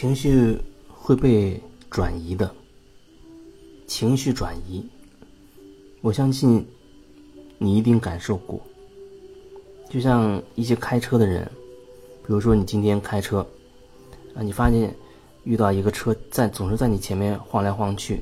情绪会被转移的，情绪转移，我相信你一定感受过。就像一些开车的人，比如说你今天开车，啊，你发现遇到一个车在总是在你前面晃来晃去，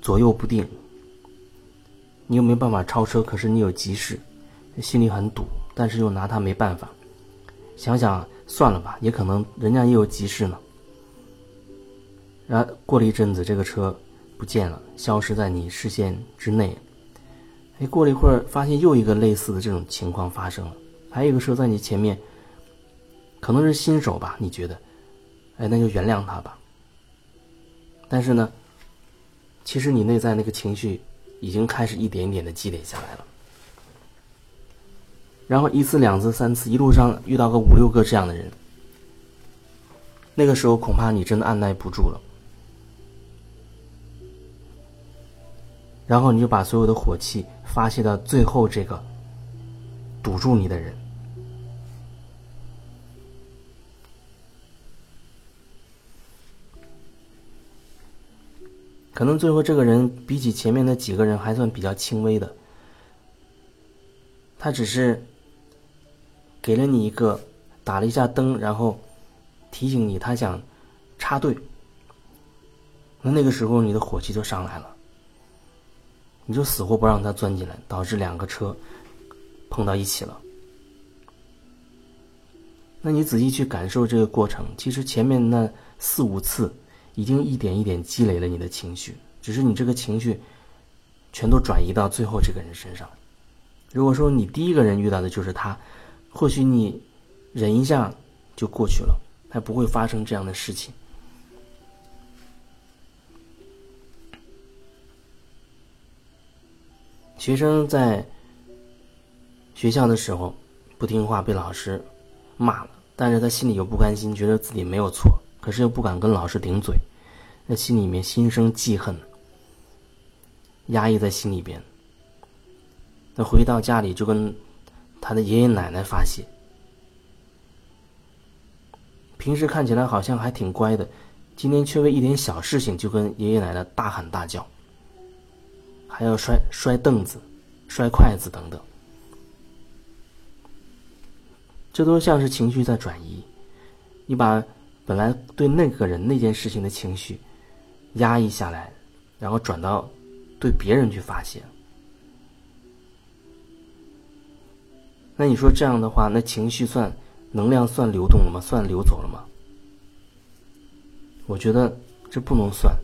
左右不定，你又没办法超车，可是你有急事，心里很堵，但是又拿他没办法。想想算了吧，也可能人家也有急事呢。然后过了一阵子，这个车不见了，消失在你视线之内。哎，过了一会儿，发现又一个类似的这种情况发生了，还有一个车在你前面，可能是新手吧？你觉得？哎，那就原谅他吧。但是呢，其实你内在那个情绪已经开始一点一点的积累下来了。然后一次、两次、三次，一路上遇到个五六个这样的人，那个时候恐怕你真的按耐不住了。然后你就把所有的火气发泄到最后这个堵住你的人，可能最后这个人比起前面那几个人还算比较轻微的，他只是给了你一个打了一下灯，然后提醒你他想插队，那那个时候你的火气就上来了。你就死活不让他钻进来，导致两个车碰到一起了。那你仔细去感受这个过程，其实前面那四五次已经一点一点积累了你的情绪，只是你这个情绪全都转移到最后这个人身上。如果说你第一个人遇到的就是他，或许你忍一下就过去了，还不会发生这样的事情。学生在学校的时候不听话，被老师骂了，但是他心里又不甘心，觉得自己没有错，可是又不敢跟老师顶嘴，那心里面心生记恨，压抑在心里边。那回到家里就跟他的爷爷奶奶发泄，平时看起来好像还挺乖的，今天却为一点小事情就跟爷爷奶奶大喊大叫。还要摔摔凳子、摔筷子等等，这都像是情绪在转移。你把本来对那个人那件事情的情绪压抑下来，然后转到对别人去发泄。那你说这样的话，那情绪算能量算流动了吗？算流走了吗？我觉得这不能算。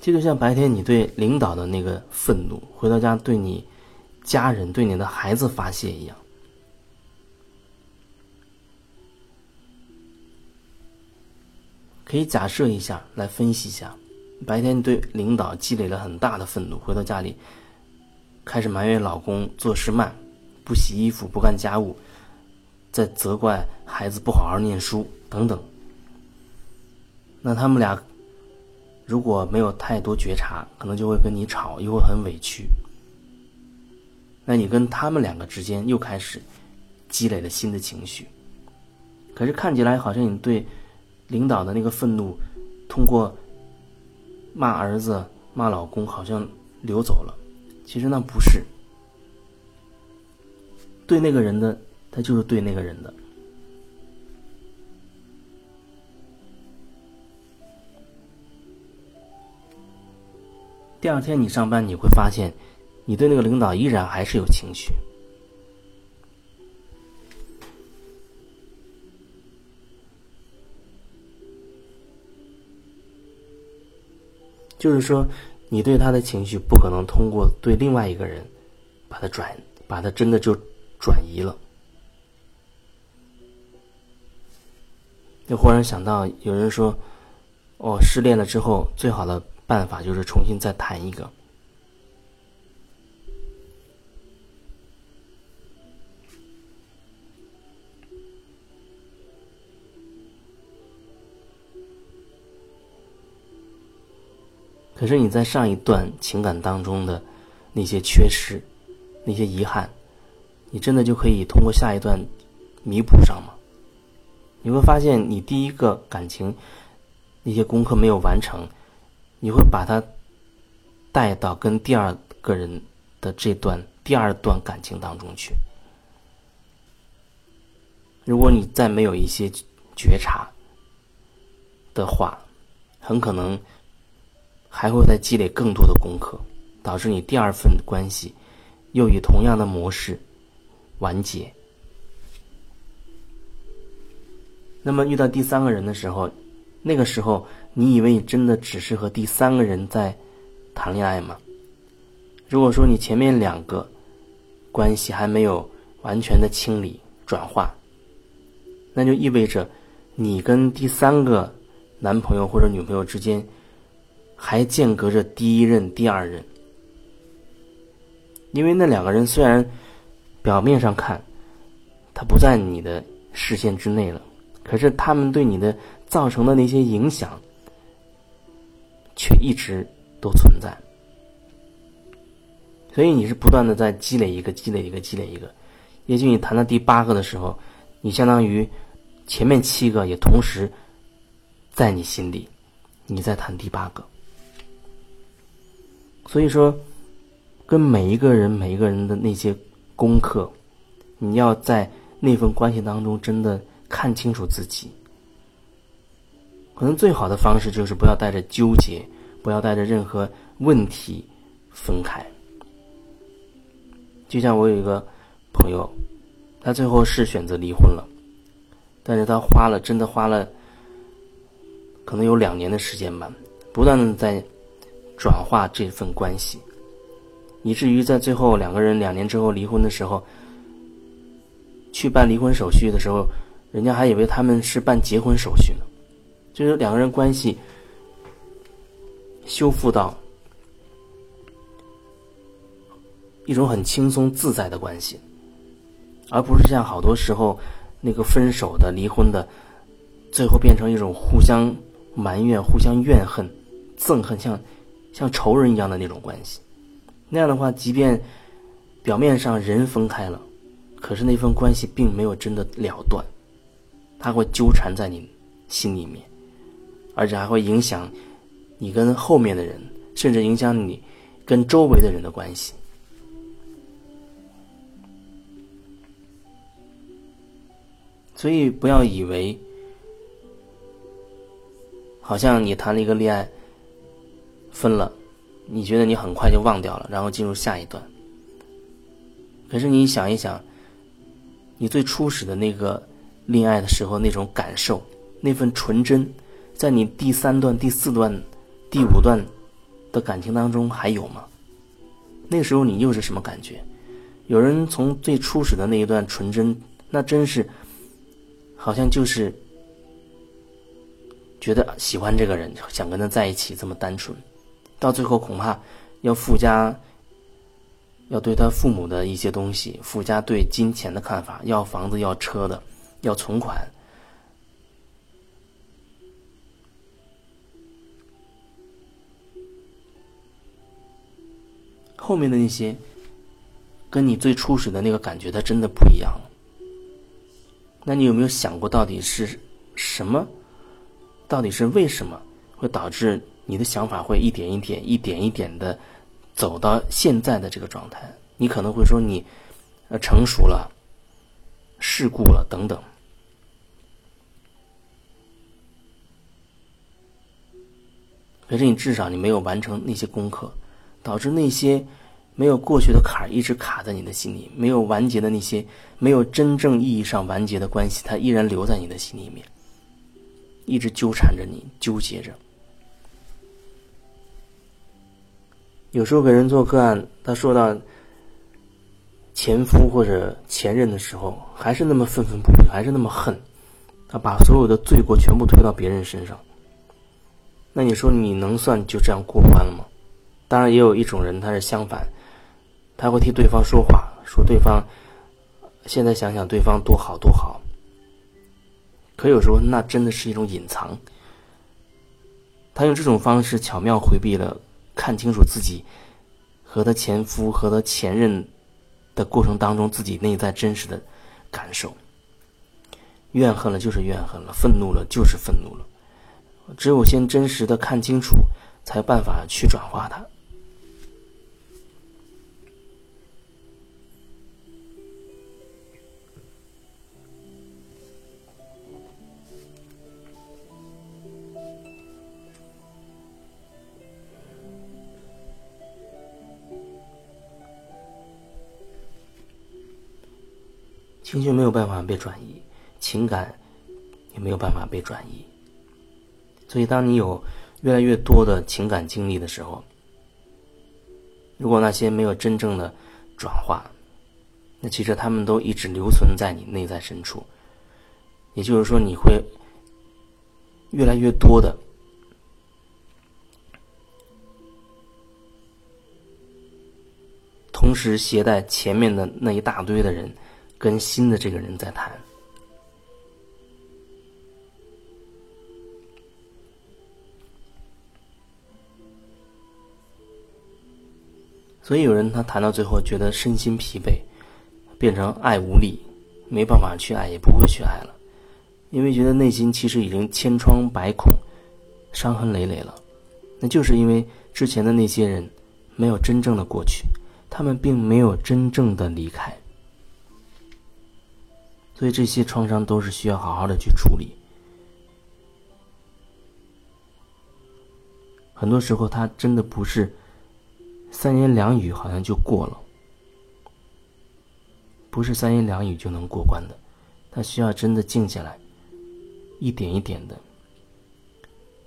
这就像白天你对领导的那个愤怒，回到家对你家人、对你的孩子发泄一样。可以假设一下，来分析一下：白天对领导积累了很大的愤怒，回到家里开始埋怨老公做事慢、不洗衣服、不干家务，在责怪孩子不好好念书等等。那他们俩。如果没有太多觉察，可能就会跟你吵，又会很委屈。那你跟他们两个之间又开始积累了新的情绪。可是看起来好像你对领导的那个愤怒，通过骂儿子、骂老公，好像流走了。其实那不是，对那个人的，他就是对那个人的。第二天你上班，你会发现，你对那个领导依然还是有情绪。就是说，你对他的情绪不可能通过对另外一个人把他转，把他真的就转移了。就忽然想到，有人说，哦，失恋了之后最好的。办法就是重新再谈一个。可是你在上一段情感当中的那些缺失、那些遗憾，你真的就可以通过下一段弥补上吗？你会发现，你第一个感情那些功课没有完成，你会把他带到跟第二个人的这段第二段感情当中去。如果你再没有一些觉察的话，很可能还会再积累更多的功课，导致你第二份关系又以同样的模式完结。那么遇到第三个人的时候，那个时候你以为你真的只是和第三个人在谈恋爱吗？如果说你前面两个关系还没有完全的清理转化，那就意味着，你跟第三个男朋友或者女朋友之间，还间隔着第一任、第二任。因为那两个人虽然表面上看，他不在你的视线之内了，可是他们对你的造成的那些影响，却一直都存在。所以你是不断的在积累一个、积累一个、积累一个，也许你谈到第八个的时候。你相当于前面七个也同时在你心里，你在谈第八个。所以说，跟每一个人、每一个人的那些功课，你要在那份关系当中真的看清楚自己。可能最好的方式就是不要带着纠结，不要带着任何问题分开。就像我有一个朋友。他最后是选择离婚了，但是他花了真的花了，可能有两年的时间吧，不断的在转化这份关系，以至于在最后两个人两年之后离婚的时候，去办离婚手续的时候，人家还以为他们是办结婚手续呢，就是两个人关系修复到一种很轻松自在的关系。而不是像好多时候那个分手的、离婚的，最后变成一种互相埋怨、互相怨恨、憎恨，像像仇人一样的那种关系。那样的话，即便表面上人分开了，可是那份关系并没有真的了断，它会纠缠在你心里面，而且还会影响你跟后面的人，甚至影响你跟周围的人的关系。所以不要以为，好像你谈了一个恋爱，分了，你觉得你很快就忘掉了，然后进入下一段。可是你想一想，你最初始的那个恋爱的时候那种感受，那份纯真，在你第三段、第四段、第五段的感情当中还有吗？那时候你又是什么感觉？有人从最初始的那一段纯真，那真是。好像就是觉得喜欢这个人，想跟他在一起，这么单纯，到最后恐怕要附加，要对他父母的一些东西附加对金钱的看法，要房子，要车的，要存款，后面的那些跟你最初始的那个感觉，它真的不一样了。那你有没有想过，到底是什么？到底是为什么会导致你的想法会一点一点、一点一点的走到现在的这个状态？你可能会说你呃成熟了、世故了等等。可是你至少你没有完成那些功课，导致那些。没有过去的坎儿一直卡在你的心里，没有完结的那些没有真正意义上完结的关系，它依然留在你的心里面，一直纠缠着你，纠结着。有时候给人做个案，他说到前夫或者前任的时候，还是那么愤愤不平，还是那么恨，他把所有的罪过全部推到别人身上。那你说你能算就这样过关了吗？当然，也有一种人他是相反。他会替对方说话，说对方现在想想对方多好多好。可有时候那真的是一种隐藏。他用这种方式巧妙回避了看清楚自己和他前夫和他前任的过程当中自己内在真实的感受。怨恨了就是怨恨了，愤怒了就是愤怒了。只有先真实的看清楚，才有办法去转化它。情绪没有办法被转移，情感也没有办法被转移。所以，当你有越来越多的情感经历的时候，如果那些没有真正的转化，那其实他们都一直留存在你内在深处。也就是说，你会越来越多的同时携带前面的那一大堆的人。跟新的这个人在谈，所以有人他谈到最后觉得身心疲惫，变成爱无力，没办法去爱，也不会去爱了，因为觉得内心其实已经千疮百孔、伤痕累累了。那就是因为之前的那些人没有真正的过去，他们并没有真正的离开。所以这些创伤都是需要好好的去处理。很多时候，它真的不是三言两语好像就过了，不是三言两语就能过关的。它需要真的静下来，一点一点的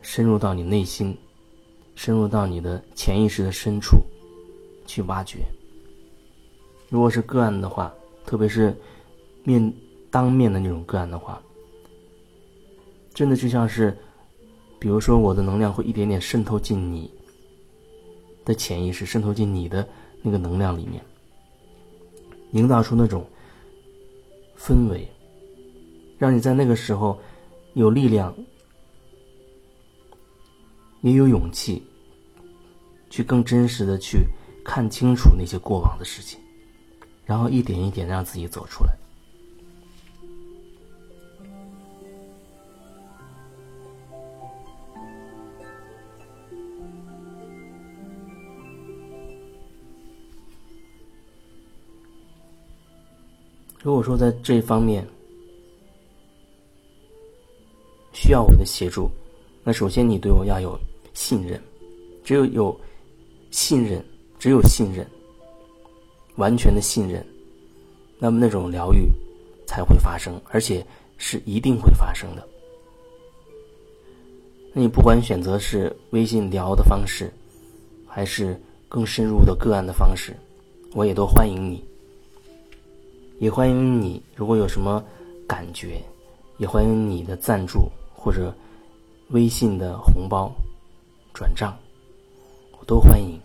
深入到你内心，深入到你的潜意识的深处去挖掘。如果是个案的话，特别是面。当面的那种个案的话，真的就像是，比如说我的能量会一点点渗透进你的潜意识，渗透进你的那个能量里面，营造出那种氛围，让你在那个时候有力量，也有勇气，去更真实的去看清楚那些过往的事情，然后一点一点让自己走出来。如果说在这方面需要我的协助，那首先你对我要有信任，只有有信任，只有信任，完全的信任，那么那种疗愈才会发生，而且是一定会发生的。那你不管选择是微信聊的方式，还是更深入的个案的方式，我也都欢迎你。也欢迎你，如果有什么感觉，也欢迎你的赞助或者微信的红包转账，我都欢迎。